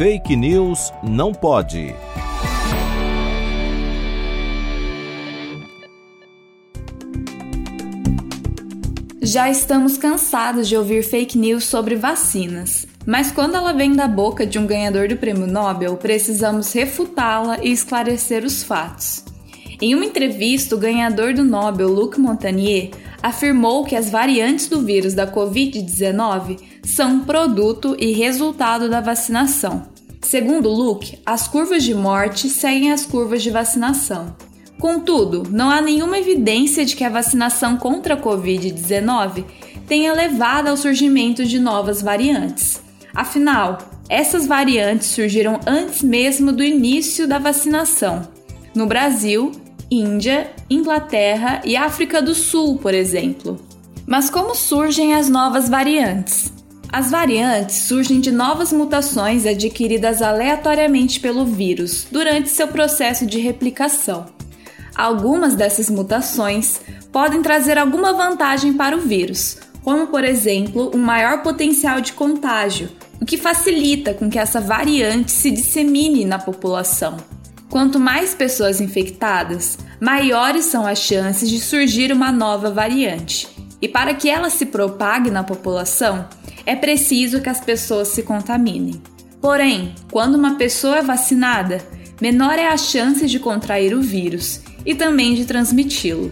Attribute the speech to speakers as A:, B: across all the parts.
A: Fake News não pode.
B: Já estamos cansados de ouvir fake news sobre vacinas. Mas quando ela vem da boca de um ganhador do prêmio Nobel, precisamos refutá-la e esclarecer os fatos. Em uma entrevista, o ganhador do Nobel, Luc Montagnier, afirmou que as variantes do vírus da Covid-19 são produto e resultado da vacinação. Segundo Luke, as curvas de morte seguem as curvas de vacinação. Contudo, não há nenhuma evidência de que a vacinação contra a Covid-19 tenha levado ao surgimento de novas variantes. Afinal, essas variantes surgiram antes mesmo do início da vacinação. No Brasil, Índia, Inglaterra e África do Sul, por exemplo. Mas como surgem as novas variantes? As variantes surgem de novas mutações adquiridas aleatoriamente pelo vírus durante seu processo de replicação. Algumas dessas mutações podem trazer alguma vantagem para o vírus, como por exemplo um maior potencial de contágio, o que facilita com que essa variante se dissemine na população. Quanto mais pessoas infectadas, maiores são as chances de surgir uma nova variante. E para que ela se propague na população, é preciso que as pessoas se contaminem. Porém, quando uma pessoa é vacinada, menor é a chance de contrair o vírus e também de transmiti-lo,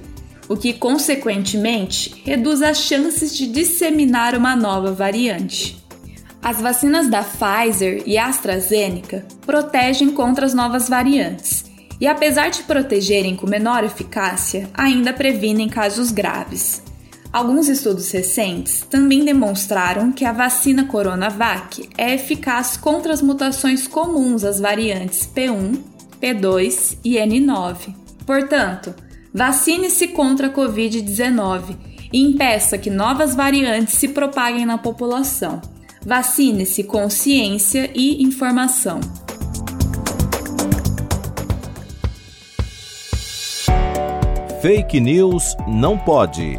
B: o que, consequentemente, reduz as chances de disseminar uma nova variante. As vacinas da Pfizer e AstraZeneca protegem contra as novas variantes e, apesar de protegerem com menor eficácia, ainda previnem casos graves. Alguns estudos recentes também demonstraram que a vacina Coronavac é eficaz contra as mutações comuns às variantes P1, P2 e N9. Portanto, vacine-se contra a Covid-19 e impeça que novas variantes se propaguem na população. Vacine-se com ciência e informação.
A: Fake News não pode.